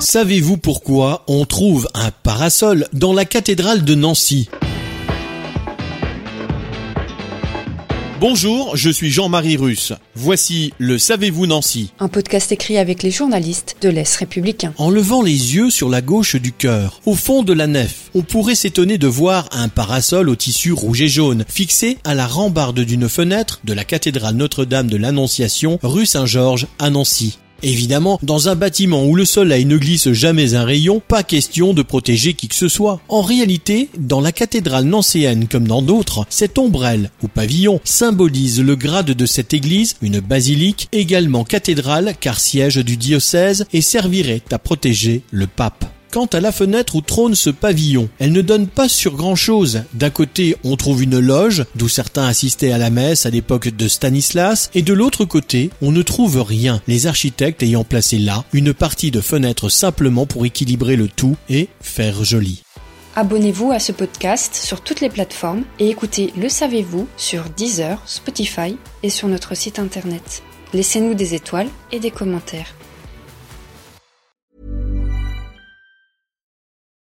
Savez-vous pourquoi on trouve un parasol dans la cathédrale de Nancy? Bonjour, je suis Jean-Marie Russe. Voici le Savez-vous Nancy Un podcast écrit avec les journalistes de l'Est républicain. En levant les yeux sur la gauche du cœur, au fond de la nef, on pourrait s'étonner de voir un parasol au tissu rouge et jaune fixé à la rambarde d'une fenêtre de la cathédrale Notre-Dame de l'Annonciation, rue Saint-Georges à Nancy. Évidemment, dans un bâtiment où le soleil ne glisse jamais un rayon, pas question de protéger qui que ce soit. En réalité, dans la cathédrale nancéenne comme dans d'autres, cette ombrelle ou pavillon symbolise le grade de cette église, une basilique, également cathédrale car siège du diocèse et servirait à protéger le pape. Quant à la fenêtre où trône ce pavillon, elle ne donne pas sur grand chose. D'un côté, on trouve une loge, d'où certains assistaient à la messe à l'époque de Stanislas, et de l'autre côté, on ne trouve rien, les architectes ayant placé là une partie de fenêtre simplement pour équilibrer le tout et faire joli. Abonnez-vous à ce podcast sur toutes les plateformes et écoutez Le Savez-vous sur Deezer, Spotify et sur notre site internet. Laissez-nous des étoiles et des commentaires.